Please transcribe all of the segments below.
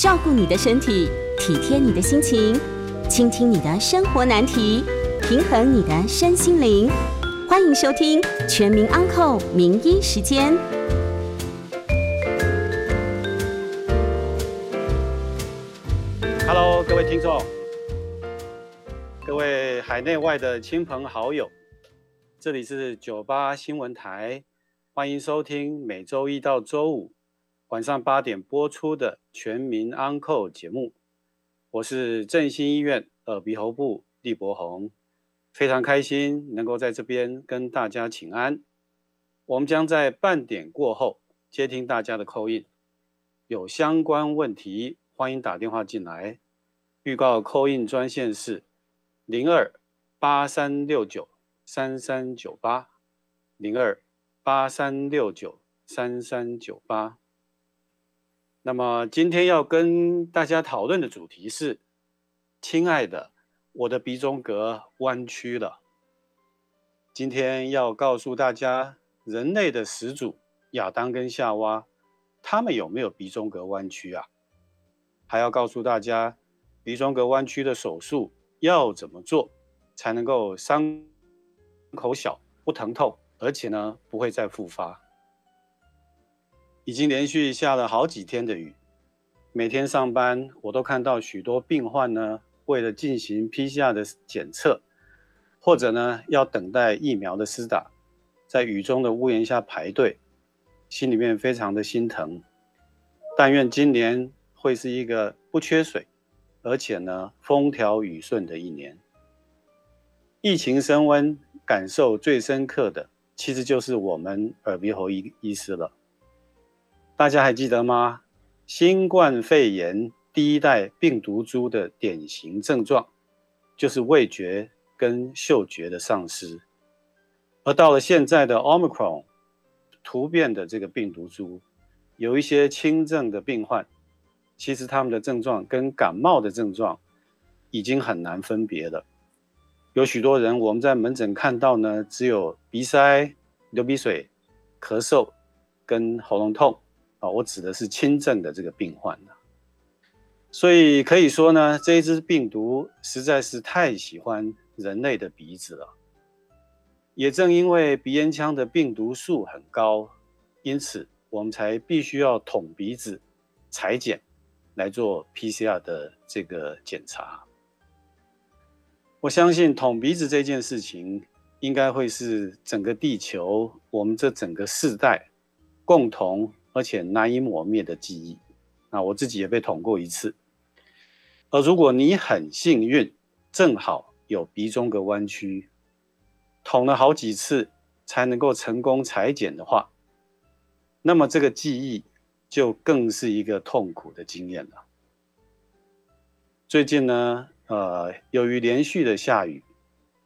照顾你的身体，体贴你的心情，倾听你的生活难题，平衡你的身心灵。欢迎收听《全民安扣名医时间》。Hello，各位听众，各位海内外的亲朋好友，这里是九八新闻台，欢迎收听每周一到周五晚上八点播出的《全民安扣》节目。我是振兴医院耳鼻喉部李伯宏。非常开心能够在这边跟大家请安。我们将在半点过后接听大家的扣印有相关问题欢迎打电话进来。预告扣印专线是零二八三六九三三九八零二八三六九三三九八。那么今天要跟大家讨论的主题是，亲爱的。我的鼻中隔弯曲了。今天要告诉大家，人类的始祖亚当跟夏娃，他们有没有鼻中隔弯曲啊？还要告诉大家，鼻中隔弯曲的手术要怎么做，才能够伤口小、不疼痛，而且呢不会再复发。已经连续下了好几天的雨，每天上班我都看到许多病患呢。为了进行 PCR 的检测，或者呢要等待疫苗的施打，在雨中的屋檐下排队，心里面非常的心疼。但愿今年会是一个不缺水，而且呢风调雨顺的一年。疫情升温，感受最深刻的，其实就是我们耳鼻喉医医师了。大家还记得吗？新冠肺炎。第一代病毒株的典型症状就是味觉跟嗅觉的丧失，而到了现在的 Omicron 突变的这个病毒株，有一些轻症的病患，其实他们的症状跟感冒的症状已经很难分别了。有许多人我们在门诊看到呢，只有鼻塞、流鼻水、咳嗽跟喉咙痛啊，我指的是轻症的这个病患。所以可以说呢，这一只病毒实在是太喜欢人类的鼻子了。也正因为鼻咽腔的病毒数很高，因此我们才必须要捅鼻子裁剪来做 PCR 的这个检查。我相信捅鼻子这件事情，应该会是整个地球我们这整个世代共同而且难以磨灭的记忆。那我自己也被捅过一次。而如果你很幸运，正好有鼻中隔弯曲，捅了好几次才能够成功裁剪的话，那么这个记忆就更是一个痛苦的经验了。最近呢，呃，由于连续的下雨，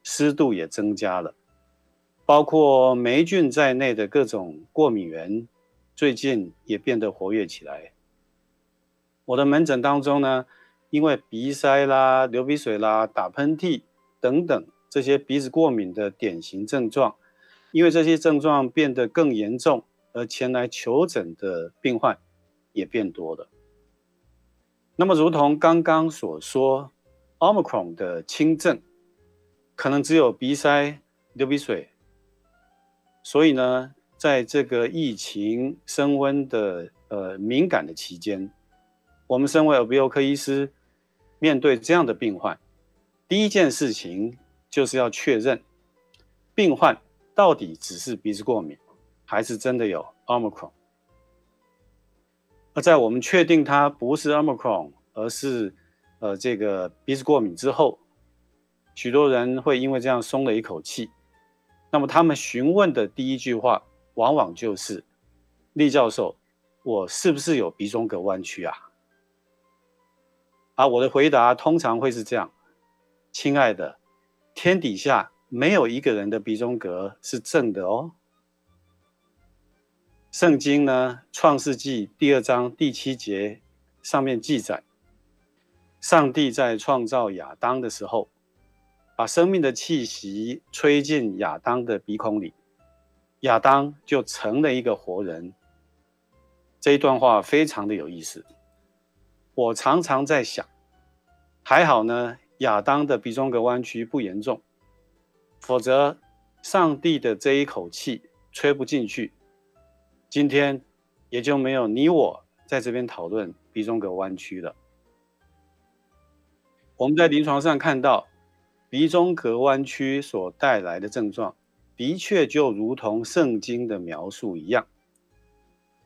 湿度也增加了，包括霉菌在内的各种过敏源，最近也变得活跃起来。我的门诊当中呢，因为鼻塞啦、流鼻水啦、打喷嚏等等这些鼻子过敏的典型症状，因为这些症状变得更严重，而前来求诊的病患也变多了。那么，如同刚刚所说，Omicron 的轻症可能只有鼻塞、流鼻水，所以呢，在这个疫情升温的呃敏感的期间，我们身为耳鼻喉科医师。面对这样的病患，第一件事情就是要确认病患到底只是鼻子过敏，还是真的有 Omicron。而在我们确定他不是 Omicron，而是呃这个鼻子过敏之后，许多人会因为这样松了一口气。那么他们询问的第一句话，往往就是：厉教授，我是不是有鼻中隔弯曲啊？啊，我的回答通常会是这样：亲爱的，天底下没有一个人的鼻中隔是正的哦。圣经呢，《创世纪》第二章第七节上面记载，上帝在创造亚当的时候，把生命的气息吹进亚当的鼻孔里，亚当就成了一个活人。这一段话非常的有意思。我常常在想，还好呢，亚当的鼻中隔弯曲不严重，否则上帝的这一口气吹不进去，今天也就没有你我在这边讨论鼻中隔弯曲了。我们在临床上看到，鼻中隔弯曲所带来的症状，的确就如同圣经的描述一样。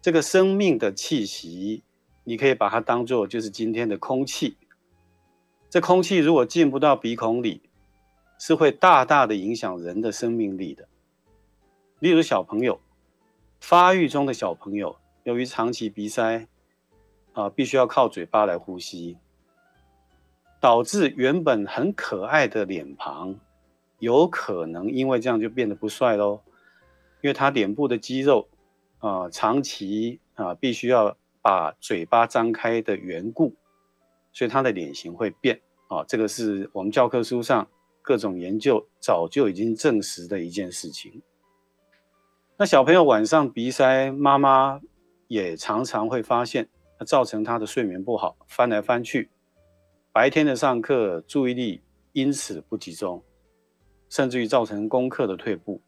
这个生命的气息，你可以把它当做就是今天的空气。这空气如果进不到鼻孔里，是会大大的影响人的生命力的。例如小朋友，发育中的小朋友，由于长期鼻塞，啊，必须要靠嘴巴来呼吸。导致原本很可爱的脸庞，有可能因为这样就变得不帅喽，因为他脸部的肌肉啊、长期啊、必须要把嘴巴张开的缘故，所以他的脸型会变啊，这个是我们教科书上各种研究早就已经证实的一件事情。那小朋友晚上鼻塞，妈妈也常常会发现，造成他的睡眠不好，翻来翻去。白天的上课注意力因此不集中，甚至于造成功课的退步。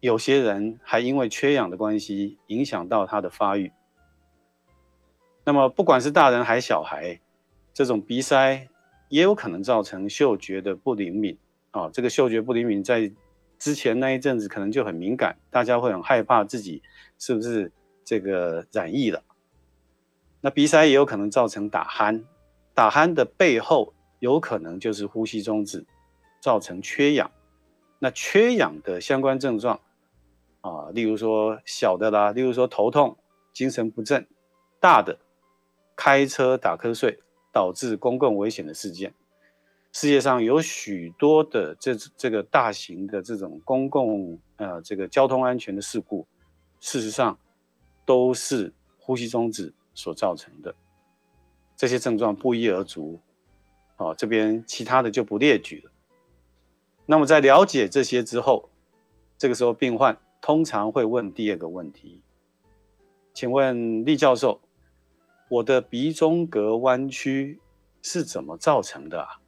有些人还因为缺氧的关系，影响到他的发育。那么，不管是大人还是小孩，这种鼻塞也有可能造成嗅觉的不灵敏啊。这个嗅觉不灵敏，在之前那一阵子可能就很敏感，大家会很害怕自己是不是这个染疫了。那鼻塞也有可能造成打鼾。打鼾的背后有可能就是呼吸中止，造成缺氧。那缺氧的相关症状啊，例如说小的啦，例如说头痛、精神不振；大的，开车打瞌睡导致公共危险的事件。世界上有许多的这这个大型的这种公共呃这个交通安全的事故，事实上都是呼吸中止所造成的。这些症状不一而足，哦，这边其他的就不列举了。那么在了解这些之后，这个时候病患通常会问第二个问题：请问厉教授，我的鼻中隔弯曲是怎么造成的啊？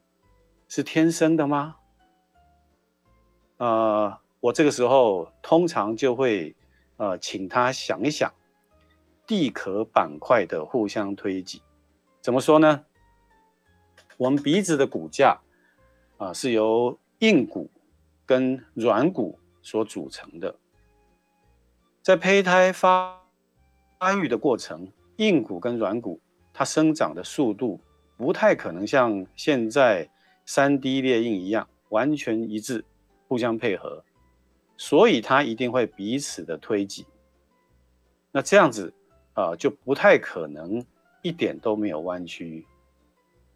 是天生的吗？呃，我这个时候通常就会呃请他想一想，地壳板块的互相推挤。怎么说呢？我们鼻子的骨架啊，是由硬骨跟软骨所组成的。在胚胎发发育的过程，硬骨跟软骨它生长的速度不太可能像现在三 D 列印一样完全一致，互相配合，所以它一定会彼此的推挤。那这样子啊，就不太可能。一点都没有弯曲，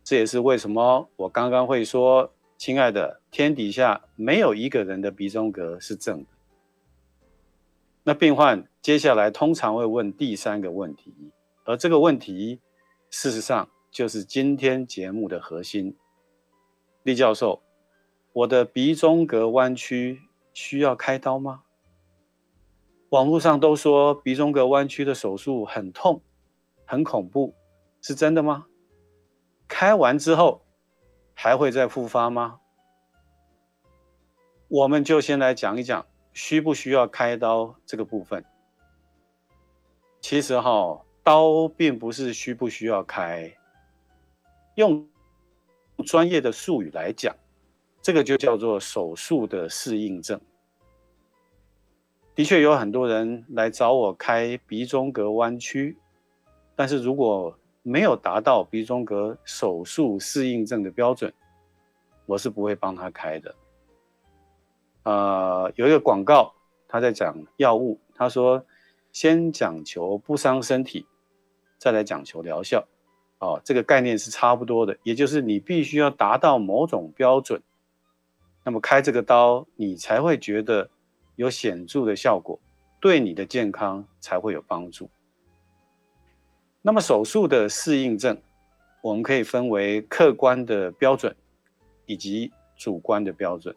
这也是为什么我刚刚会说，亲爱的，天底下没有一个人的鼻中隔是正的。那病患接下来通常会问第三个问题，而这个问题事实上就是今天节目的核心。厉教授，我的鼻中隔弯曲需要开刀吗？网络上都说鼻中隔弯曲的手术很痛。很恐怖，是真的吗？开完之后还会再复发吗？我们就先来讲一讲需不需要开刀这个部分。其实哈，刀并不是需不需要开，用专业的术语来讲，这个就叫做手术的适应症。的确有很多人来找我开鼻中隔弯曲。但是如果没有达到鼻中隔手术适应症的标准，我是不会帮他开的。呃，有一个广告，他在讲药物，他说先讲求不伤身体，再来讲求疗效。哦，这个概念是差不多的，也就是你必须要达到某种标准，那么开这个刀，你才会觉得有显著的效果，对你的健康才会有帮助。那么手术的适应症，我们可以分为客观的标准以及主观的标准。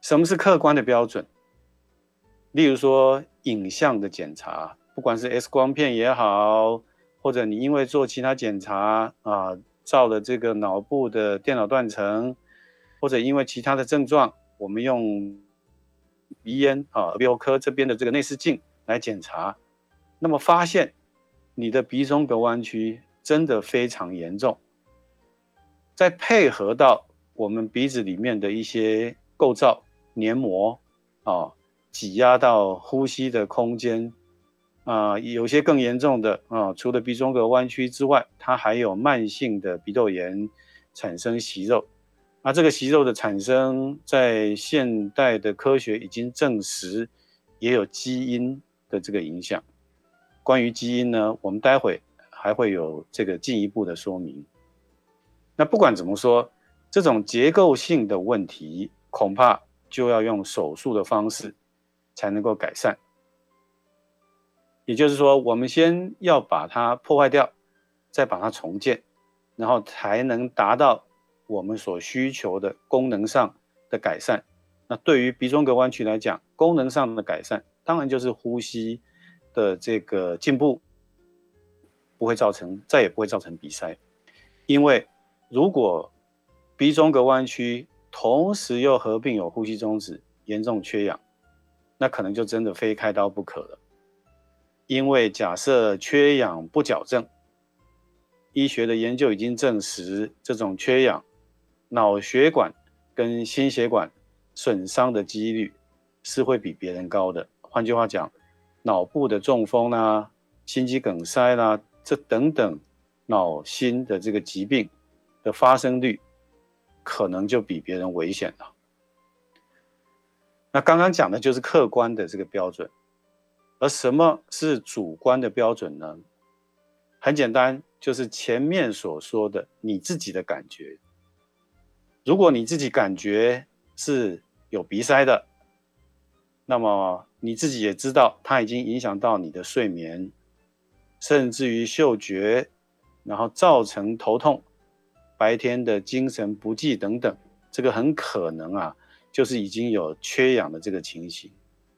什么是客观的标准？例如说影像的检查，不管是 X 光片也好，或者你因为做其他检查啊，照了这个脑部的电脑断层，或者因为其他的症状，我们用鼻咽啊耳鼻喉科这边的这个内视镜来检查，那么发现你的鼻中隔弯曲真的非常严重，再配合到我们鼻子里面的一些构造黏膜啊，挤压到呼吸的空间。啊、有些更严重的啊、除了鼻中隔弯曲之外，它还有慢性的鼻窦炎，产生息肉。那这个息肉的产生，在现代的科学已经证实，也有基因的这个影响。关于基因呢，我们待会还会有这个进一步的说明。那不管怎么说，这种结构性的问题，恐怕就要用手术的方式才能够改善。也就是说，我们先要把它破坏掉，再把它重建，然后才能达到我们所需求的功能上的改善。那对于鼻中隔弯曲来讲，功能上的改善，当然就是呼吸的这个进步，不会造成，再也不会造成鼻塞。因为如果鼻中隔弯曲同时又合并有呼吸中止、严重缺氧，那可能就真的非开刀不可了。因为假设缺氧不矫正，医学的研究已经证实，这种缺氧，脑血管跟心血管损伤的几率是会比别人高的。换句话讲，脑部的中风啦、啊、心肌梗塞啦、这等等脑心的这个疾病的发生率，可能就比别人危险了。那刚刚讲的就是客观的这个标准。而什么是主观的标准呢？很简单，就是前面所说的你自己的感觉。如果你自己感觉是有鼻塞的，那么你自己也知道它已经影响到你的睡眠，甚至于嗅觉，然后造成头痛、白天的精神不济等等，这个很可能啊，就是已经有缺氧的这个情形。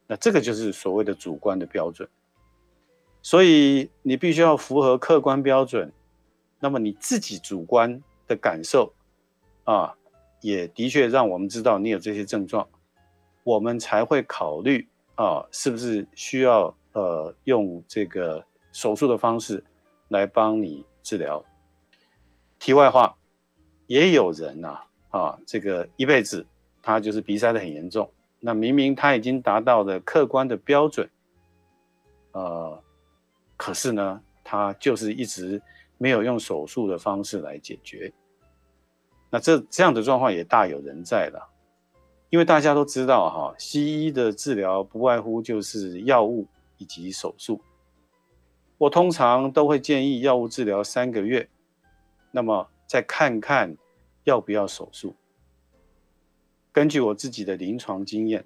那这个就是所谓的主观的标准，所以你必须要符合客观标准，那么你自己主观的感受啊，也的确让我们知道你有这些症状，我们才会考虑啊，是不是需要呃用这个手术的方式来帮你治疗。题外话，也有人呐啊，这个一辈子他就是鼻塞得很严重。那明明他已经达到了客观的标准，呃，可是呢，他就是一直没有用手术的方式来解决。那这这样的状况也大有人在了，因为大家都知道哈，西医的治疗不外乎就是药物以及手术。我通常都会建议药物治疗三个月，那么再看看要不要手术。根据我自己的临床经验，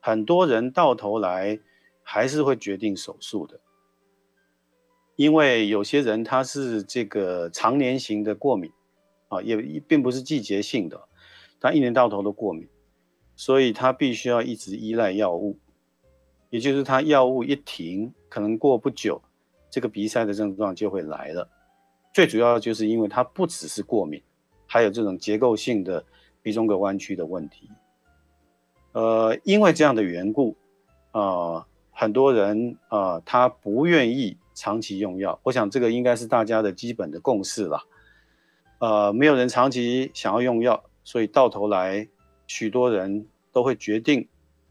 很多人到头来还是会决定手术的，因为有些人他是这个常年型的过敏啊，也并不是季节性的，他一年到头都过敏，所以他必须要一直依赖药物，也就是他药物一停，可能过不久，这个鼻塞的症状就会来了。最主要就是因为他不只是过敏，还有这种结构性的。鼻中隔弯曲的问题，呃，因为这样的缘故，呃，很多人呃，他不愿意长期用药。我想这个应该是大家的基本的共识了。呃，没有人长期想要用药，所以到头来，许多人都会决定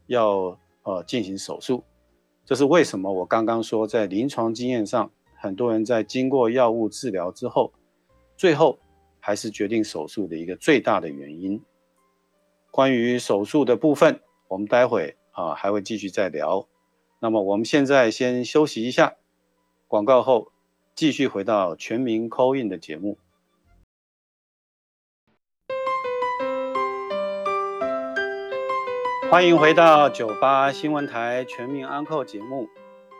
要呃进行手术。这是为什么？我刚刚说，在临床经验上，很多人在经过药物治疗之后，最后。还是决定手术的一个最大的原因。关于手术的部分，我们待会啊还会继续再聊。那么我们现在先休息一下，广告后继续回到全民 call in 的节目。欢迎回到九八新闻台全民安扣节目，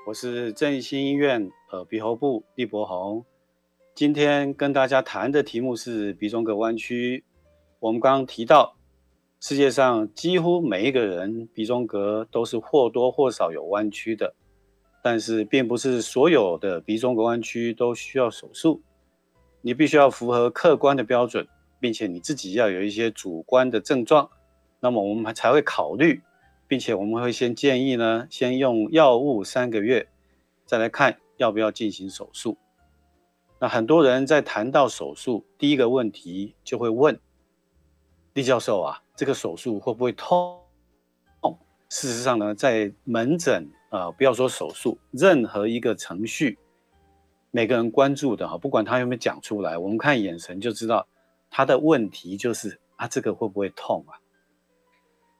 我是正兴医院耳鼻喉部李博宏。今天跟大家谈的题目是鼻中隔弯曲。我们刚刚提到，世界上几乎每一个人鼻中隔都是或多或少有弯曲的。但是并不是所有的鼻中隔弯曲都需要手术。你必须要符合客观的标准，并且你自己要有一些主观的症状，那么我们才会考虑，并且我们会先建议呢，先用药物三个月，再来看要不要进行手术。那很多人在谈到手术，第一个问题就会问李教授啊，这个手术会不会痛？事实上呢，在门诊啊、不要说手术，任何一个程序，每个人关注的哈，不管他有没有讲出来，我们看眼神就知道他的问题就是啊，这个会不会痛啊？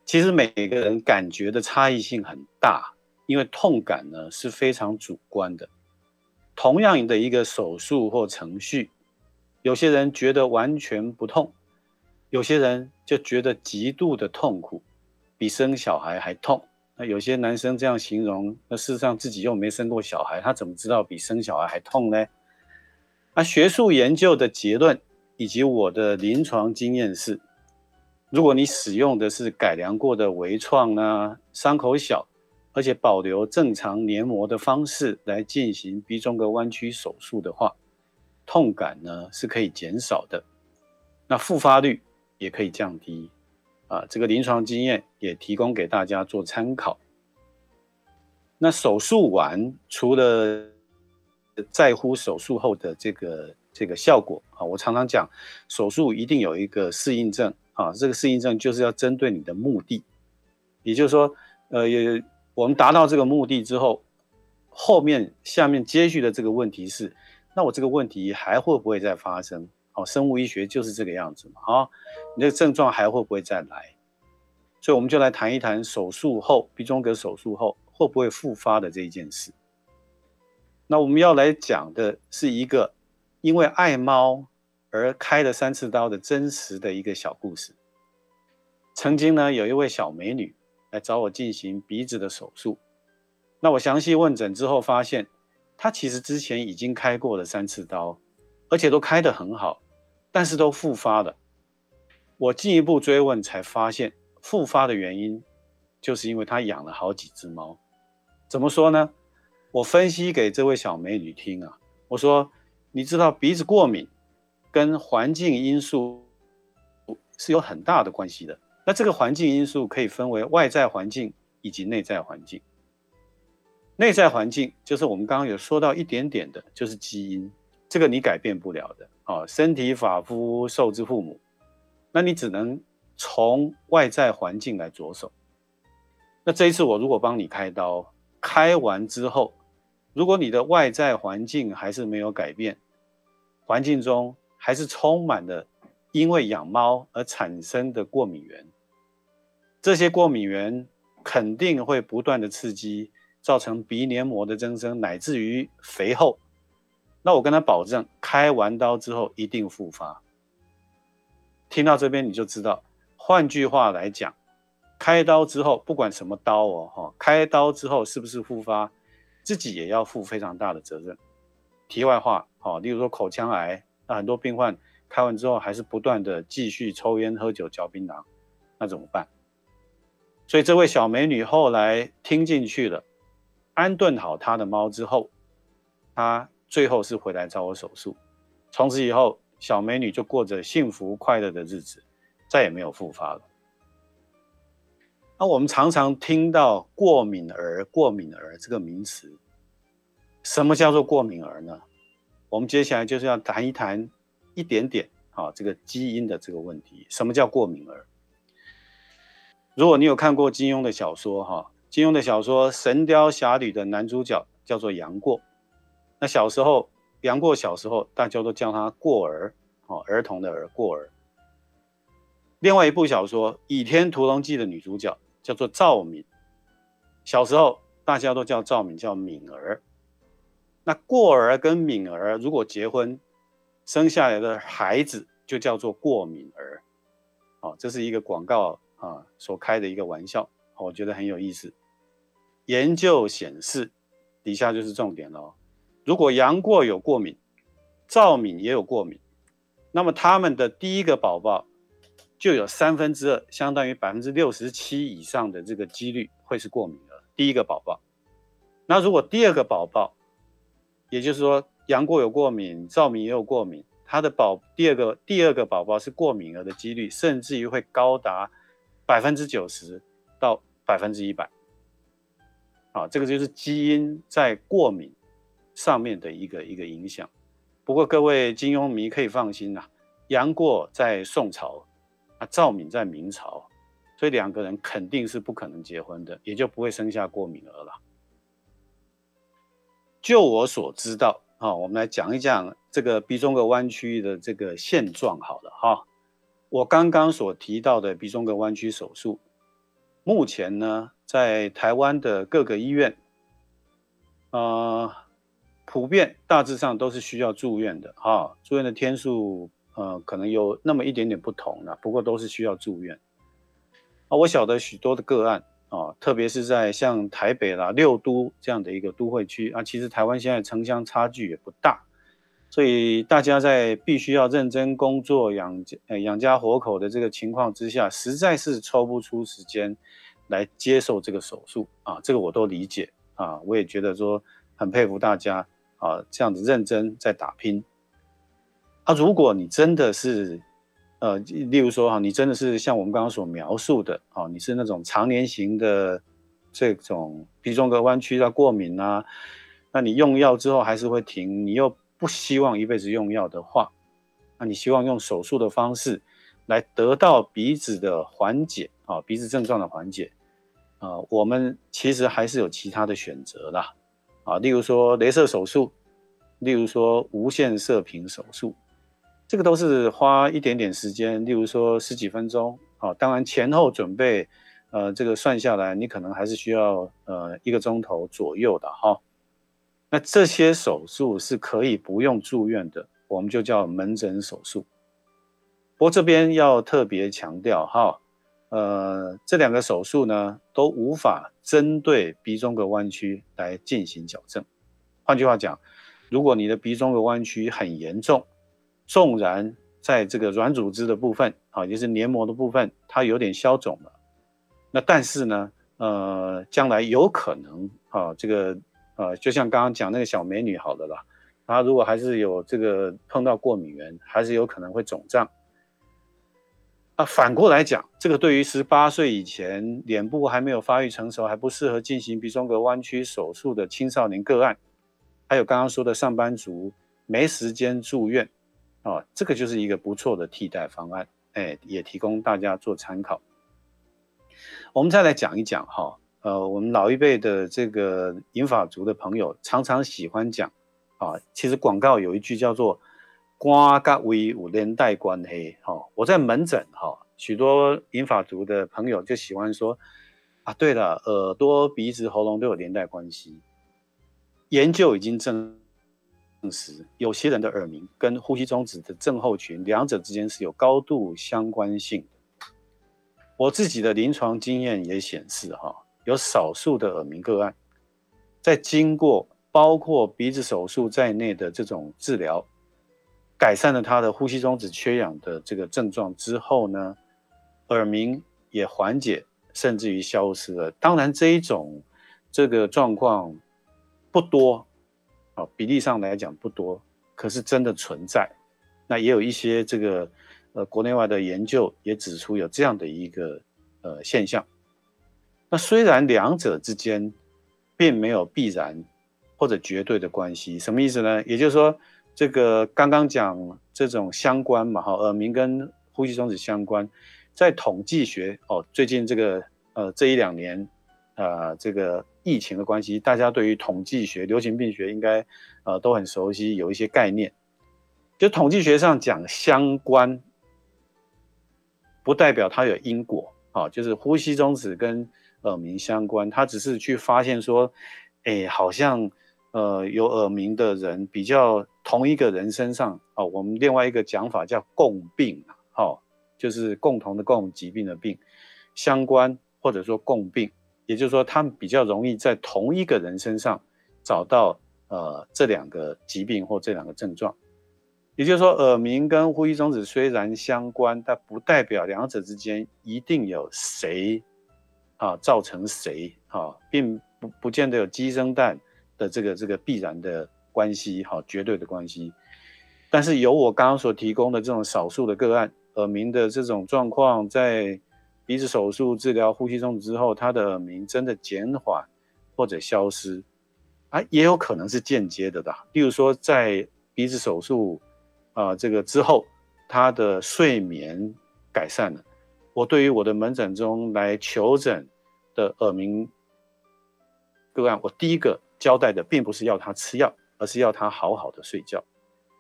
其实每个人感觉的差异性很大，因为痛感呢是非常主观的。同样的一个手术或程序，有些人觉得完全不痛，有些人就觉得极度的痛苦。比生小孩还痛，那有些男生这样形容，那事实上自己又没生过小孩，他怎么知道比生小孩还痛呢？那学术研究的结论以及我的临床经验是，如果你使用的是改良过的微创呢，伤口小，而且保留正常黏膜的方式来进行鼻中隔弯曲手术的话，痛感呢是可以减少的，那复发率也可以降低。啊，这个临床经验也提供给大家做参考。那手术完，除了在乎手术后的这个这个效果啊，我常常讲，手术一定有一个适应症啊，这个适应症就是要针对你的目的，也就是说，呃，也我们达到这个目的之后，后面下面接续的这个问题是，那我这个问题还会不会再发生？哦，生物医学就是这个样子嘛，啊，你的症状还会不会再来？所以我们就来谈一谈手术后鼻中隔手术后会不会复发的这一件事。那我们要来讲的是一个因为爱猫而开了三次刀的真实的一个小故事。曾经呢，有一位小美女来找我进行鼻子的手术，那我详细问诊之后发现，她其实之前已经开过了三次刀，而且都开得很好。但是都复发了，我进一步追问才发现，复发的原因就是因为她养了好几只猫。怎么说呢？我分析给这位小美女听啊，我说，你知道鼻子过敏跟环境因素是有很大的关系的。那这个环境因素可以分为外在环境以及内在环境。内在环境就是我们刚刚有说到一点点的，就是基因，这个你改变不了的。哦，身体发肤受之父母，那你只能从外在环境来着手。那这一次我如果帮你开刀，开完之后，如果你的外在环境还是没有改变，环境中还是充满了因为养猫而产生的过敏源，这些过敏源肯定会不断的刺激，造成鼻黏膜的增生，乃至于肥厚。那我跟他保证，开完刀之后一定复发。听到这边你就知道，换句话来讲，开刀之后不管什么刀哦，哈，开刀之后是不是复发，自己也要负非常大的责任。题外话，好，例如说口腔癌，那很多病患开完之后还是不断的继续抽烟、喝酒、嚼槟榔，那怎么办？所以这位小美女后来听进去了，安顿好她的猫之后，她。最后是回来找我手术，从此以后，小美女就过着幸福快乐的日子，再也没有复发了。那我们常常听到“过敏儿”“过敏儿”这个名词，什么叫做过敏儿呢？我们接下来就是要谈一谈一点点啊，这个基因的这个问题。什么叫过敏儿？如果你有看过金庸的小说哈，金庸的小说《神雕侠侣》的男主角叫做杨过。那小时候，杨过小时候，大家都叫他过儿，哦，儿童的儿，过儿。另外一部小说《倚天屠龙记》的女主角叫做赵敏，小时候大家都叫赵敏叫敏儿。那过儿跟敏儿如果结婚，生下来的孩子就叫做过敏儿。哦，这是一个广告啊所开的一个玩笑，我觉得很有意思。研究显示，底下就是重点了。如果杨过有过敏，赵敏也有过敏，那么他们的第一个宝宝就有三分之二，相当于百分之六十七以上的这个几率会是过敏儿。第一个宝宝，那如果第二个宝宝，也就是说杨过有过敏，赵敏也有过敏，他的宝第二个第二个宝宝是过敏儿的几率，甚至于会高达百分之九十到百分之一百。啊，这个就是基因在过敏上面的一个一个影响。不过各位金庸迷可以放心啦，杨过在宋朝，啊，赵敏在明朝，所以两个人肯定是不可能结婚的，也就不会生下过敏儿了。就我所知道，啊，我们来讲一讲这个鼻中隔弯曲的这个现状。好了，哈，我刚刚所提到的鼻中隔弯曲手术，目前呢，在台湾的各个医院，呃，普遍大致上都是需要住院的，哈，住院的天数，呃，可能有那么一点点不同了，不过都是需要住院。啊，我晓得许多的个案。啊，特别是在像台北啦、六都这样的一个都会区啊，其实台湾现在城乡差距也不大，所以大家在必须要认真工作养家养家活口的这个情况之下，实在是抽不出时间来接受这个手术啊，这个我都理解啊，我也觉得说很佩服大家啊，这样子认真在打拼啊，如果你真的是。呃，例如说哈，你真的是像我们刚刚所描述的，啊，你是那种常年型的这种鼻中隔弯曲啊、过敏啊，那你用药之后还是会停，你又不希望一辈子用药的话，那你希望用手术的方式来得到鼻子的缓解啊，鼻子症状的缓解啊，我们其实还是有其他的选择啦，啊，例如说镭射手术，例如说无线射频手术。这个都是花一点点时间，例如说十几分钟，啊，当然前后准备，呃，这个算下来，你可能还是需要呃一个钟头左右的哈。那这些手术是可以不用住院的，我们就叫门诊手术。不过这边要特别强调哈，呃，这两个手术呢都无法针对鼻中隔弯曲来进行矫正。换句话讲，如果你的鼻中隔弯曲很严重，纵然在这个软组织的部分，啊，也就是黏膜的部分，它有点消肿了，那但是呢，呃，将来有可能啊，这个呃，就像刚刚讲那个小美女好的啦，她如果还是有这个碰到过敏源，还是有可能会肿胀。啊，反过来讲，这个对于十八岁以前脸部还没有发育成熟，还不适合进行鼻中隔弯曲手术的青少年个案，还有刚刚说的上班族没时间住院。哦，这个就是一个不错的替代方案，哎，也提供大家做参考。我们再来讲一讲哈，呃，我们老一辈的这个银发族的朋友常常喜欢讲啊，其实广告有一句叫做“瓜嘎威五连带关黑”哈，我在门诊哈，许多银发族的朋友就喜欢说啊，对了，耳朵、鼻子、喉咙都有连带关系，研究已经证。证实有些人的耳鸣跟呼吸中止的症候群两者之间是有高度相关性的。我自己的临床经验也显示，哈，有少数的耳鸣个案，在经过包括鼻子手术在内的这种治疗，改善了他的呼吸中止缺氧的这个症状之后呢，耳鸣也缓解，甚至于消失了。当然，这一种这个状况不多。比例上来讲不多，可是真的存在。那也有一些这个呃国内外的研究也指出有这样的一个呃现象。那虽然两者之间并没有必然或者绝对的关系，什么意思呢？也就是说，这个刚刚讲这种相关嘛，哈，耳鸣跟呼吸终止相关，在统计学哦，最近这个呃这一两年。呃，这个疫情的关系，大家对于统计学、流行病学应该呃都很熟悉，有一些概念。就统计学上讲相关，不代表它有因果啊。就是呼吸中止跟耳鸣相关，它只是去发现说，哎，好像呃有耳鸣的人比较同一个人身上啊，我们另外一个讲法叫共病，好，就是共同的共疾病的病，相关或者说共病。也就是说，他们比较容易在同一个人身上找到呃这两个疾病或这两个症状。也就是说，耳鸣跟呼吸中止虽然相关，但不代表两者之间一定有谁啊造成谁啊，并不不见得有鸡生蛋的这个这个必然的关系，哈，绝对的关系。但是由我刚刚所提供的这种少数的个案，耳鸣的这种状况，在鼻子手术治疗呼吸中止之后，他的耳鸣真的减缓或者消失，啊，也有可能是间接的的。例如说，在鼻子手术啊、这个之后，他的睡眠改善了。我对于我的门诊中来求诊的耳鸣个案，我第一个交代的并不是要他吃药，而是要他好好的睡觉。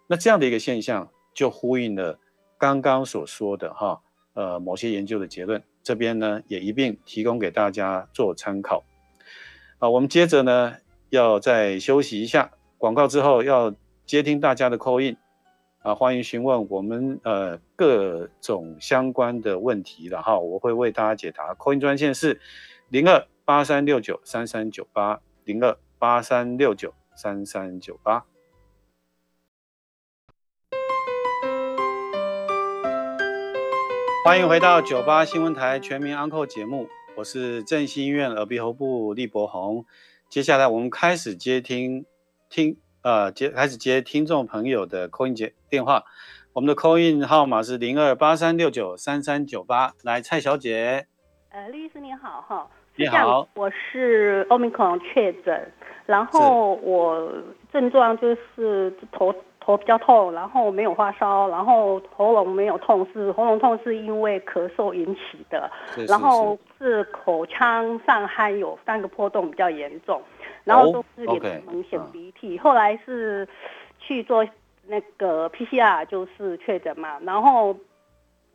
那这样的一个现象，就呼应了刚刚所说的哈，呃，某些研究的结论。这边呢，也一并提供给大家做参考。啊，我们接着呢，要再休息一下，广告之后要接听大家的 call in，啊，欢迎询问我们呃各种相关的问题了哈，我会为大家解答。call in 专线是零二八三六九三三九八零二八三六九三三九八。欢迎回到九八新闻台全民安扣节目，我是振兴医院耳鼻喉部李博宏。接下来我们开始接听听呃接开始接听众朋友的 call in 接电话，我们的 call in 号码是零二八三六九三三九八。来，蔡小姐，呃，李医师你好哈，你好，我是 Omicron 确诊，然后我症状就是头。头比较痛，然后没有发烧，然后喉咙没有痛，是喉咙痛是因为咳嗽引起的，是是是，然后是口腔上还有三个破洞比较严重，然后都是脸很明显鼻涕，哦 okay, 后来是去做那个 PCR 就是确诊嘛，然后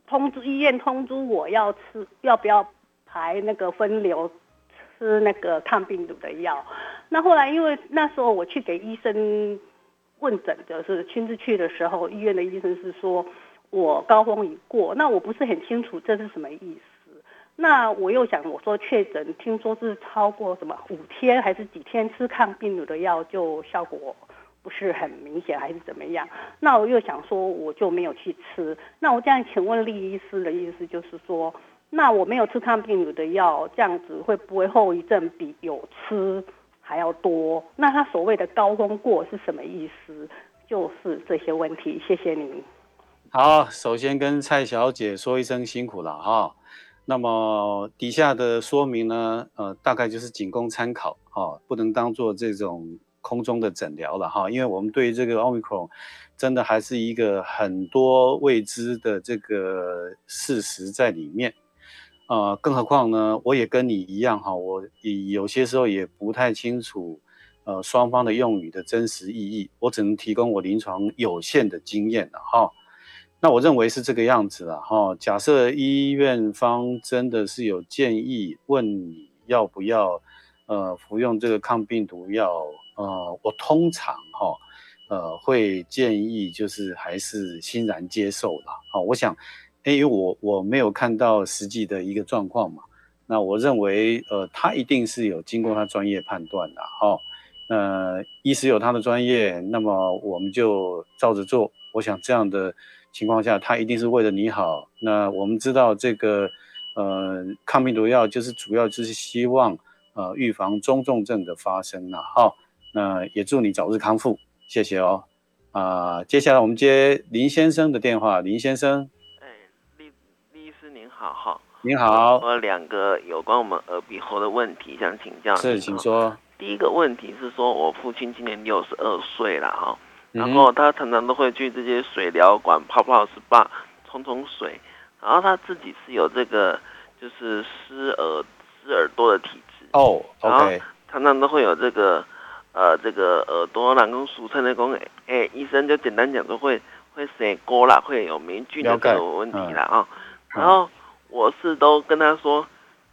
通知医院通知我要吃要不要排那个分流吃那个抗病毒的药，那后来因为那时候我去给医生。问诊就是亲自去的时候，医院的医生是说我高峰已过，那我不是很清楚这是什么意思。那我又想我说确诊，听说是超过什么五天还是几天吃抗病毒的药就效果不是很明显还是怎么样？那我又想说我就没有去吃。那我这样请问李医师的意思就是说，那我没有吃抗病毒的药，这样子会不会后遗症比有吃？还要多，那他所谓的高峰过是什么意思？就是这些问题。谢谢您。好，首先跟蔡小姐说一声辛苦了哈。那么底下的说明呢，呃，大概就是仅供参考哈，不能当做这种空中的诊疗了哈。因为我们对于这个 Omicron 真的还是一个很多未知的这个事实在里面。呃，更何况呢，我也跟你一样哈，我有些时候也不太清楚，呃，双方的用语的真实意义，我只能提供我临床有限的经验了哈。那我认为是这个样子了哈。假设医院方真的是有建议，问你要不要呃服用这个抗病毒药，呃，我通常哈呃会建议就是还是欣然接受了啊。我想。因为我我没有看到实际的一个状况嘛，那我认为，呃，他一定是有经过他专业判断的，哈、哦，呃，医师有他的专业，那么我们就照着做。我想这样的情况下，他一定是为了你好。那我们知道这个，呃，抗病毒药就是主要就是希望，呃，预防中重症的发生了，哈、那也祝你早日康复，谢谢哦。啊、接下来我们接林先生的电话，林先生。好好，您好，我有两个有关我们耳鼻喉的问题想请教。是，请说。第一个问题是说，我父亲今年六十二岁了哈，然后他常常都会去这些水疗馆泡泡 SPA 冲冲水，然后他自己是有这个就是湿耳湿耳朵的体质。哦，OK，常常都会有这个呃这个耳朵，然后俗称的讲，哎，医生就简单讲说会会生锅啦，会有霉菌的这个问题啦啊，然后。我是都跟他说，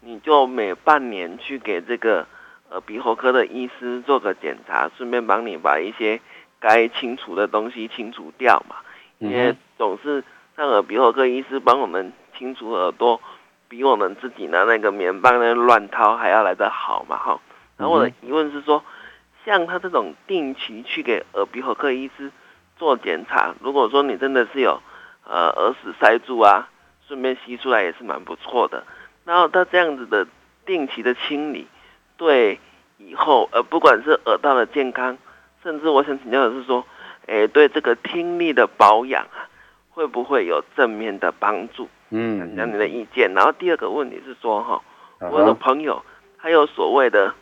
你就每半年去给这个耳鼻喉科的医师做个检查，顺便帮你把一些该清除的东西清除掉嘛。因为总是让耳鼻喉科医师帮我们清除耳朵，比我们自己拿那个棉棒那乱掏还要来得好嘛哈。然后我的疑问是说，像他这种定期去给耳鼻喉科医师做检查，如果说你真的是有呃耳屎塞住啊。顺便吸出来也是蛮不错的。然后他这样子的定期的清理，对以后，呃，不管是耳道的健康，甚至我想请教的是说，诶，对这个听力的保养啊，会不会有正面的帮助？嗯，讲讲你的意见。然后第二个问题是说，哈，我的朋友他有所谓的，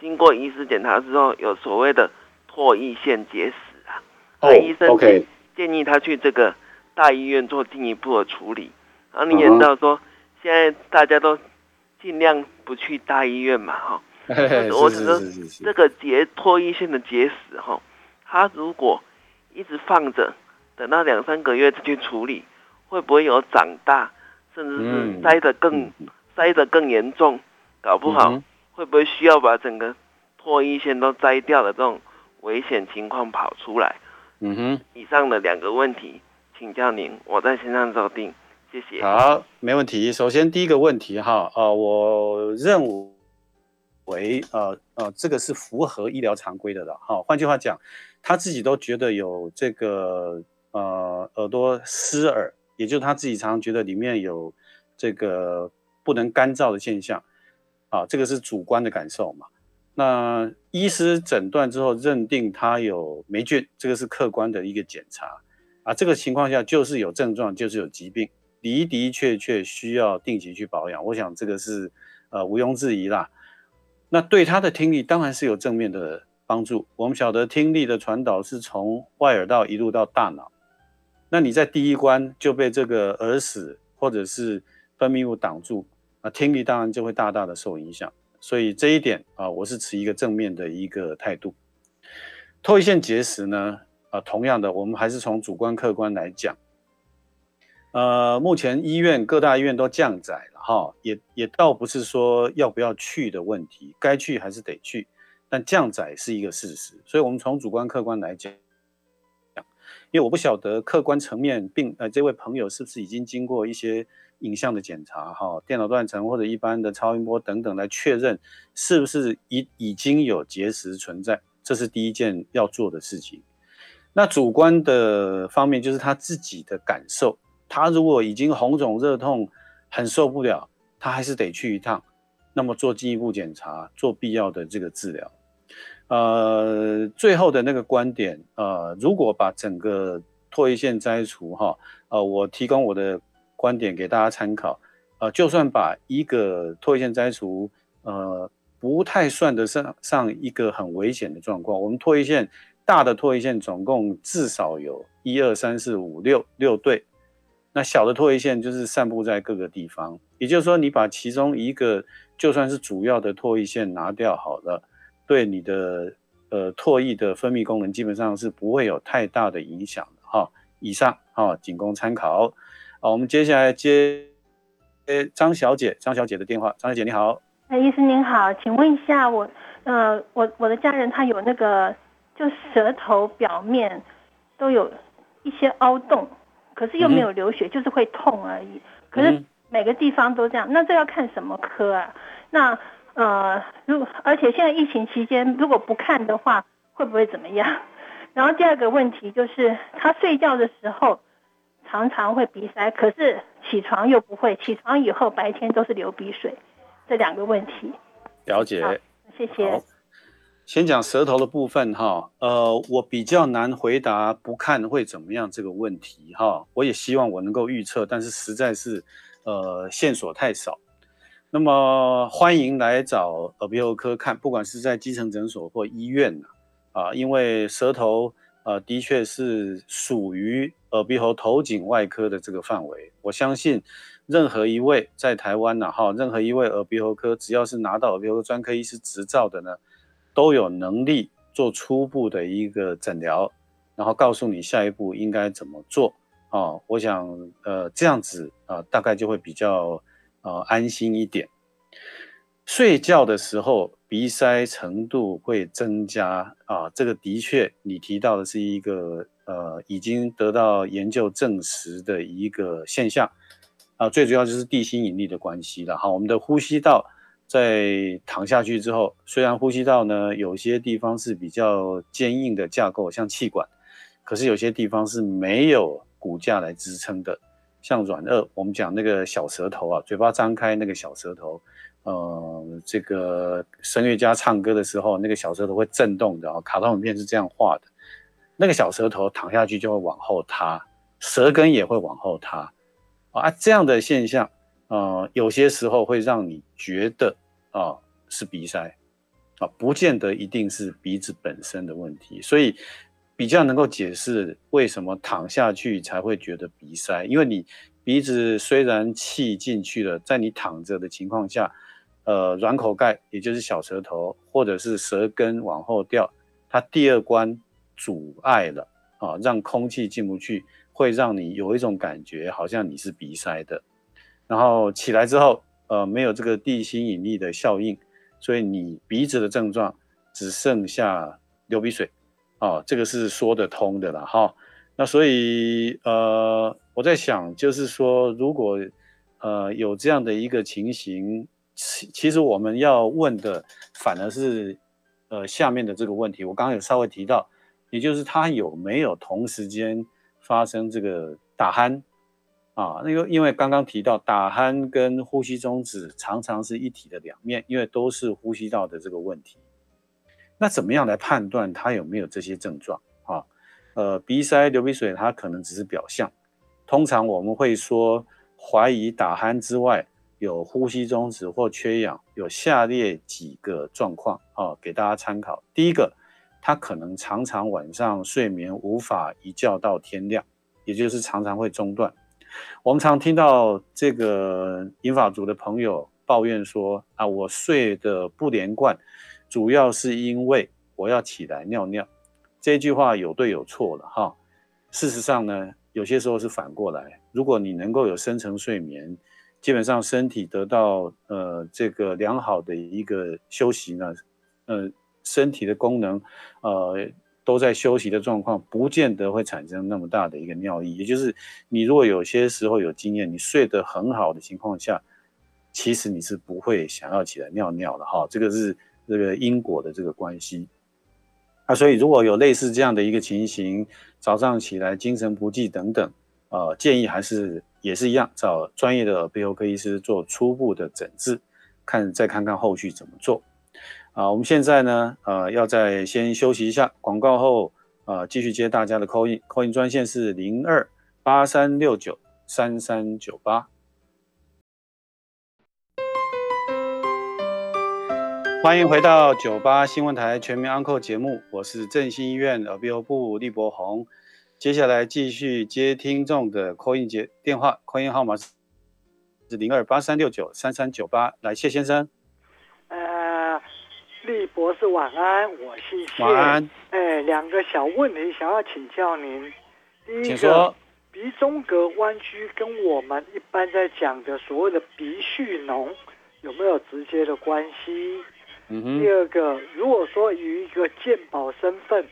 经过医师检查之后，有所谓的唾液腺结石啊，那医生建议他去这个大医院做进一步的处理。然后你也知道说，现在大家都尽量不去大医院嘛，哈。我只说这个结脱衣腺的结石，哈，它如果一直放着，等到两三个月再去处理，会不会有长大，甚至是塞得更塞得更严重？搞不好会不会需要把整个脱衣腺都摘掉的这种危险情况跑出来？嗯哼，以上的两个问题，请教您，我在线上收听。谢谢。好，没问题。首先第一个问题哈，呃，我认为呃呃，这个是符合医疗常规的了。哈，换句话讲，他自己都觉得有这个呃耳朵湿耳，也就是他自己常常觉得里面有这个不能干燥的现象，啊，这个是主观的感受嘛。那医师诊断之后认定他有霉菌，这个是客观的一个检查啊。这个情况下就是有症状，就是有疾病。的的确确需要定期去保养，我想这个是呃毋庸置疑啦。那对他的听力当然是有正面的帮助。我们晓得听力的传导是从外耳道一路到大脑，那你在第一关就被这个耳屎或者是分泌物挡住啊，听力当然就会大大的受影响。所以这一点啊，我是持一个正面的一个态度。唾液腺结石呢，啊，同样的，我们还是从主观客观来讲。呃，目前医院各大医院都降载了哈，也也倒不是说要不要去的问题，该去还是得去，但降载是一个事实，所以我们从主观客观来讲，因为我不晓得客观层面并呃这位朋友是不是已经经过一些影像的检查哈，电脑断层或者一般的超音波等等来确认是不是已已经有结石存在，这是第一件要做的事情。那主观的方面就是他自己的感受。他如果已经红肿热痛，很受不了，他还是得去一趟，那么做进一步检查，做必要的这个治疗。呃，最后的那个观点，呃，如果把整个唾液腺摘除，哈，呃，我提供我的观点给大家参考。呃，就算把一个唾液腺摘除，呃，不太算得上上一个很危险的状况。我们唾液腺大的唾液腺总共至少有一二三四五六六对。那小的唾液腺就是散布在各个地方，也就是说，你把其中一个就算是主要的唾液腺拿掉好了，对你的呃唾液的分泌功能基本上是不会有太大的影响的哈。以上哈，仅供参考。好，我们接下来接诶张小姐，张小姐的电话。张小姐你好，哎，医生您好，请问一下我呃我我的家人他有那个就舌头表面都有一些凹洞。可是又没有流血，嗯，就是会痛而已。可是每个地方都这样，那这要看什么科啊？那呃，如而且现在疫情期间，如果不看的话，会不会怎么样？然后第二个问题就是，他睡觉的时候常常会鼻塞，可是起床又不会，起床以后白天都是流鼻水，这两个问题。了解，谢谢。先讲舌头的部分哈，呃，我比较难回答不看会怎么样这个问题哈，我也希望我能够预测，但是实在是呃线索太少。那么欢迎来找耳鼻喉科看，不管是在基层诊所或医院啊，因为舌头呃的确是属于耳鼻喉头颈外科的这个范围，我相信任何一位在台湾呢哈，任何一位耳鼻喉科只要是拿到耳鼻喉专科医师执照的呢。都有能力做初步的一个诊疗，然后告诉你下一步应该怎么做啊、我想，呃，这样子啊、大概就会比较呃安心一点。睡觉的时候鼻塞程度会增加啊，这个的确你提到的是一个呃已经得到研究证实的一个现象啊，最主要就是地心引力的关系了。好，我们的呼吸道。在躺下去之后，虽然呼吸道呢有些地方是比较坚硬的架构，像气管，可是有些地方是没有骨架来支撑的，像软腭，我们讲那个小舌头啊，嘴巴张开那个小舌头，呃，这个声乐家唱歌的时候，那个小舌头会震动的哦。卡通影片是这样画的，那个小舌头躺下去就会往后塌，舌根也会往后塌啊。这样的现象，呃，有些时候会让你觉得啊、是鼻塞啊，不见得一定是鼻子本身的问题，所以比较能够解释为什么躺下去才会觉得鼻塞，因为你鼻子虽然气进去了，在你躺着的情况下。呃，软口盖也就是小舌头，或者是舌根往后掉，它第二关阻碍了啊，让空气进不去，会让你有一种感觉，好像你是鼻塞的。然后起来之后，呃，没有这个地心引力的效应，所以你鼻子的症状只剩下流鼻水，啊，这个是说得通的了哈。那所以呃，我在想，就是说，如果呃有这样的一个情形。其其实我们要问的反而是，呃，下面的这个问题，我刚刚有稍微提到，也就是他有没有同时间发生这个打鼾啊？那个因为刚刚提到打鼾跟呼吸中止常常是一体的两面，因为都是呼吸道的这个问题。那怎么样来判断他有没有这些症状啊？呃，鼻塞、流鼻水，它可能只是表象。通常我们会说怀疑打鼾之外。有呼吸中止或缺氧，有下列几个状况啊，给大家参考。第一个，他可能常常晚上睡眠无法一觉到天亮，也就是常常会中断。我们常听到这个银发族的朋友抱怨说啊，我睡得不连贯，主要是因为我要起来尿尿。这句话有对有错了哈。事实上呢，有些时候是反过来，如果你能够有深层睡眠。基本上身体得到呃这个良好的一个休息呢，呃身体的功能呃都在休息的状况，不见得会产生那么大的一个尿意。也就是你如果有些时候有经验，你睡得很好的情况下，其实你是不会想要起来尿尿的哈。这个是这个因果的这个关系。啊，所以如果有类似这样的一个情形，早上起来精神不济等等，呃，建议还是。也是一样，找专业的耳鼻喉科医师做初步的诊治，看再看看后续怎么做。啊，我们现在呢，呃，要再先休息一下，广告后，呃，继续接大家的 call in，call in 专线是零二八三六九三三九八。欢迎回到九八新闻台全民安扣节目，我是振兴医院耳鼻喉部李伯宏。接下来继续接听众的 call in 接电话，call in 号码是零二八三六九三三九八。来，谢先生。呃，厉博士晚安，我是谢。晚安。哎，两个小问题想要请教您。第一个，鼻中隔弯曲跟我们一般在讲的所谓的鼻蓄脓有没有直接的关系？嗯哼。第二个，如果说以一个健保身份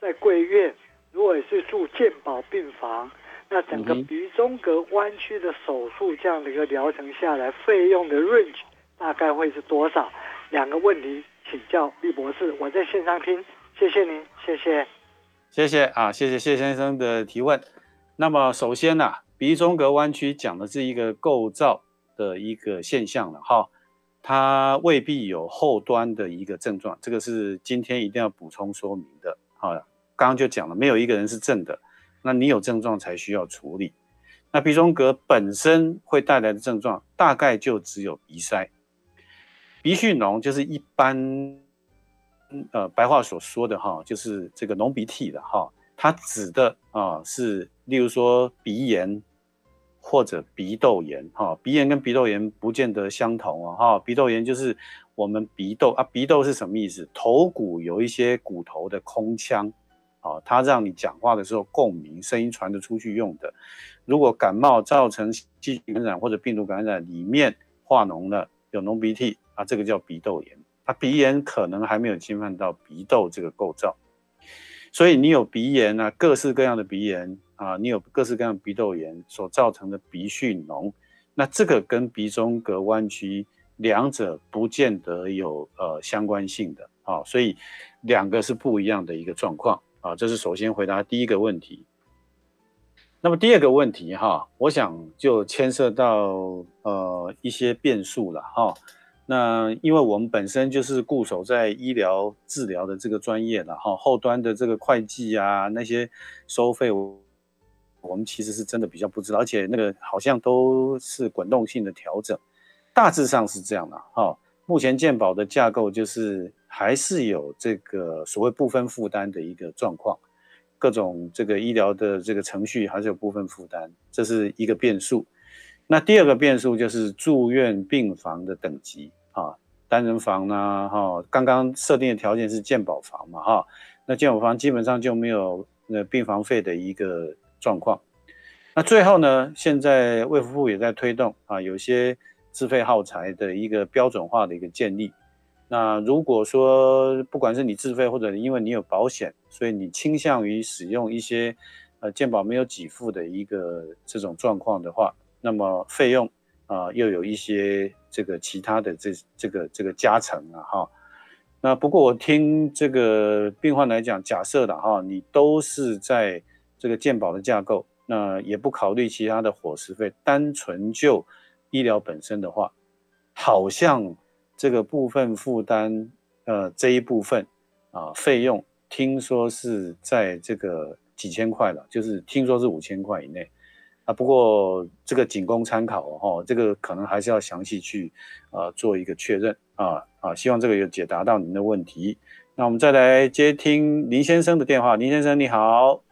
在贵院。如果是住健保病房，那整个鼻中隔弯曲的手术这样的一个疗程下来，费用的 range 大概会是多少？两个问题请教厉博士，我在线上听，谢谢您，谢谢，谢谢啊，谢谢谢先生的提问。那么首先呢、鼻中隔弯曲讲的是一个构造的一个现象了哈，它未必有后端的一个症状，这个是今天一定要补充说明的，好。刚刚就讲了，没有一个人是正的，那你有症状才需要处理。那鼻中隔本身会带来的症状，大概就只有鼻塞、鼻蓄脓，就是一般呃白话所说的哈，就是这个浓鼻涕的哈，它指的啊是例如说鼻炎或者鼻窦炎哈，鼻炎跟鼻窦炎不见得相同啊哈，鼻窦炎就是我们鼻窦啊，鼻窦是什么意思？头骨有一些骨头的空腔。啊，它让你讲话的时候共鸣，声音传得出去用的。如果感冒造成细菌感染或者病毒感染，里面化脓了，有浓鼻涕啊，这个叫鼻窦炎。啊，鼻炎可能还没有侵犯到鼻窦这个构造，所以你有鼻炎啊，各式各样的鼻炎啊，你有各式各样鼻窦炎所造成的鼻蓄脓，那这个跟鼻中隔弯曲两者不见得有呃相关性的啊，所以两个是不一样的一个状况。啊，这是首先回答第一个问题。那么第二个问题哈，我想就牵涉到呃一些变数了哈。那因为我们本身就是固守在医疗治疗的这个专业了哈，后端的这个会计啊那些收费，我们其实是真的比较不知道，而且那个好像都是滚动性的调整，大致上是这样的哈。目前健保的架构就是还是有这个所谓部分负担的一个状况，各种这个医疗的这个程序还是有部分负担，这是一个变数。那第二个变数就是住院病房的等级啊，单人房呢，哈，刚刚设定的条件是健保房嘛，哈，那健保房基本上就没有那病房费的一个状况。那最后呢，现在卫福部也在推动啊，有些自费耗材的一个标准化的一个建立。那如果说不管是你自费或者因为你有保险，所以你倾向于使用一些呃健保没有给付的一个这种状况的话。那么费用啊、又有一些这个其他的这这个这个加成啊哈。那不过我听这个病患来讲，假设的哈，你都是在这个健保的架构，那也不考虑其他的伙食费，单纯就医疗本身的话，好像这个部分负担呃这一部分啊费用，听说是在这个几千块了，就是听说是五千块以内。啊，不过这个仅供参考哦，这个可能还是要详细去呃做一个确认啊啊，希望这个有解答到您的问题。那我们再来接听林先生的电话，林先生你好，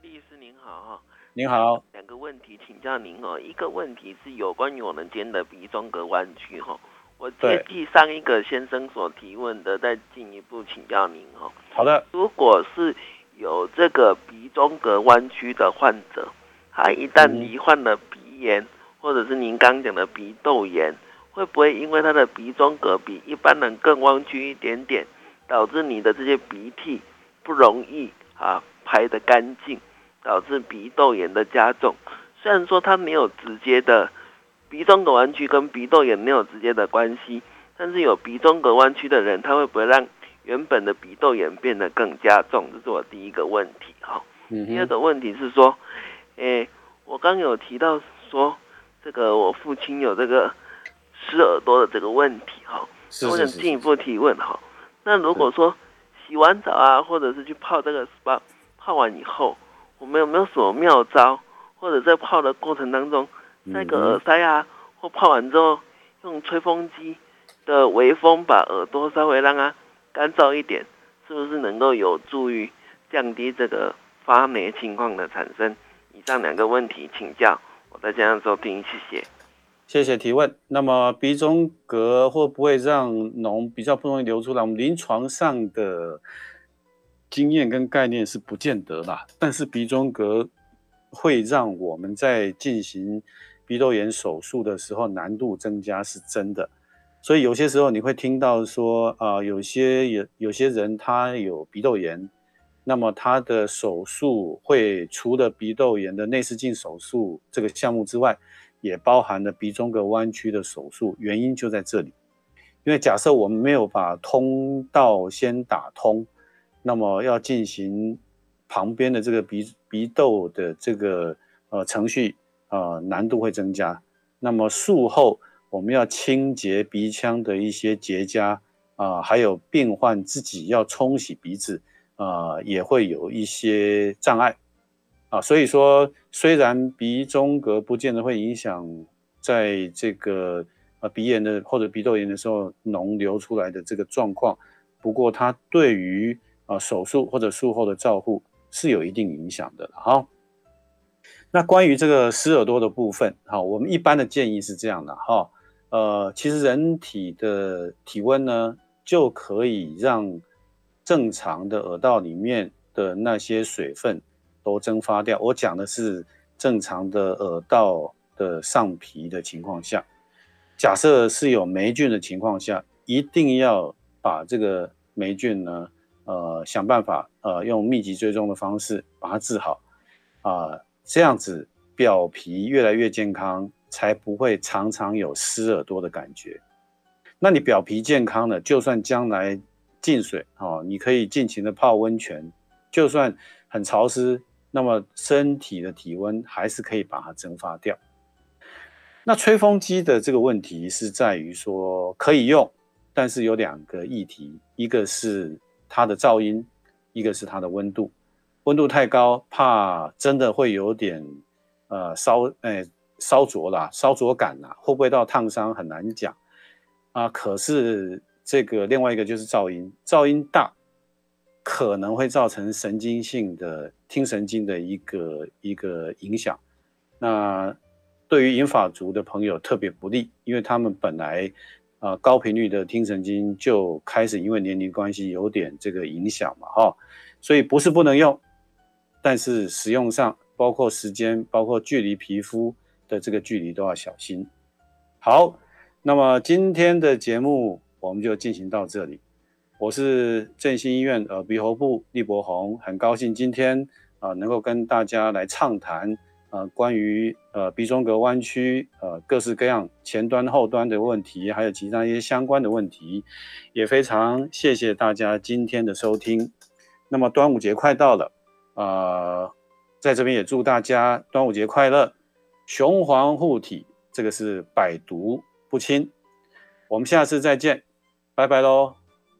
李医师您好哈，您好，两个问题请教您哦，一个问题是有关于我们间的鼻中隔弯曲哈，我接替上一个先生所提问的，再进一步请教您哦。好的，如果是有这个鼻中隔弯曲的患者。他一旦罹患了鼻炎，或者是您刚讲的鼻窦炎，会不会因为他的鼻中隔比一般人更弯曲一点点，导致你的这些鼻涕不容易啊排得干净，导致鼻窦炎的加重？虽然说他没有直接的鼻中隔弯曲跟鼻窦炎没有直接的关系，但是有鼻中隔弯曲的人，他会不会让原本的鼻窦炎变得更加重？这是我第一个问题哈。第二个问题是说。诶、欸，我刚有提到说，这个我父亲有这个湿耳朵的这个问题哈，我想进一步提问哈。那如果说洗完澡啊，或者是去泡这个 SPA，泡完以后，我们有没有什么妙招？或者在泡的过程当中，戴个耳塞啊，或泡完之后用吹风机的微风把耳朵稍微让它干燥一点，是不是能够有助于降低这个发霉情况的产生？以上两个问题请教，我再这样收听，谢谢。谢谢提问。那么鼻中隔会不会让脓比较不容易流出来？我们临床上的经验跟概念是不见得啦，但是鼻中隔会让我们在进行鼻窦炎手术的时候难度增加，是真的。所以有些时候你会听到说啊、有些有有些人他有鼻窦炎。那么他的手术会除了鼻窦炎的内视镜手术这个项目之外，也包含了鼻中隔弯曲的手术。原因就在这里，因为假设我们没有把通道先打通，那么要进行旁边的这个鼻鼻窦的这个呃程序呃难度会增加。那么术后我们要清洁鼻腔的一些结痂啊、还有病患自己要冲洗鼻子。啊、呃，也会有一些障碍啊，所以说虽然鼻中隔不见得会影响在这个呃鼻炎的或者鼻窦炎的时候脓流出来的这个状况，不过它对于啊、手术或者术后的照护是有一定影响的。好，那关于这个湿耳朵的部分，好，我们一般的建议是这样的哈，呃，其实人体的体温呢就可以让。正常的耳道里面的那些水分都蒸发掉。我讲的是正常的耳道的上皮的情况下，假设是有霉菌的情况下，一定要把这个霉菌呢，呃，想办法呃用密集追踪的方式把它治好啊，这样子表皮越来越健康，才不会常常有湿耳朵的感觉。那你表皮健康了，就算将来。进水哦，你可以尽情的泡温泉，就算很潮湿，那么身体的体温还是可以把它蒸发掉。那吹风机的这个问题是在于说可以用，但是有两个议题，一个是它的噪音，一个是它的温度。温度太高，怕真的会有点呃烧，哎烧灼啦，烧灼感啦，会不会到烫伤很难讲啊。可是这个另外一个就是噪音，噪音大可能会造成神经性的听神经的一个一个影响。那对于银发族的朋友特别不利，因为他们本来啊、高频率的听神经就开始因为年龄关系有点这个影响嘛，哈，所以不是不能用，但是使用上包括时间，包括距离皮肤的这个距离都要小心。好，那么今天的节目我们就进行到这里。我是振兴医院耳鼻喉部李伯宏，很高兴今天啊、呃、能够跟大家来畅谈。呃，关于呃鼻中隔弯曲，呃各式各样前端后端的问题，还有其他一些相关的问题，也非常谢谢大家今天的收听。那么端午节快到了，呃，在这边也祝大家端午节快乐，雄黄护体，这个是百毒不侵。我们下次再见，拜拜喽。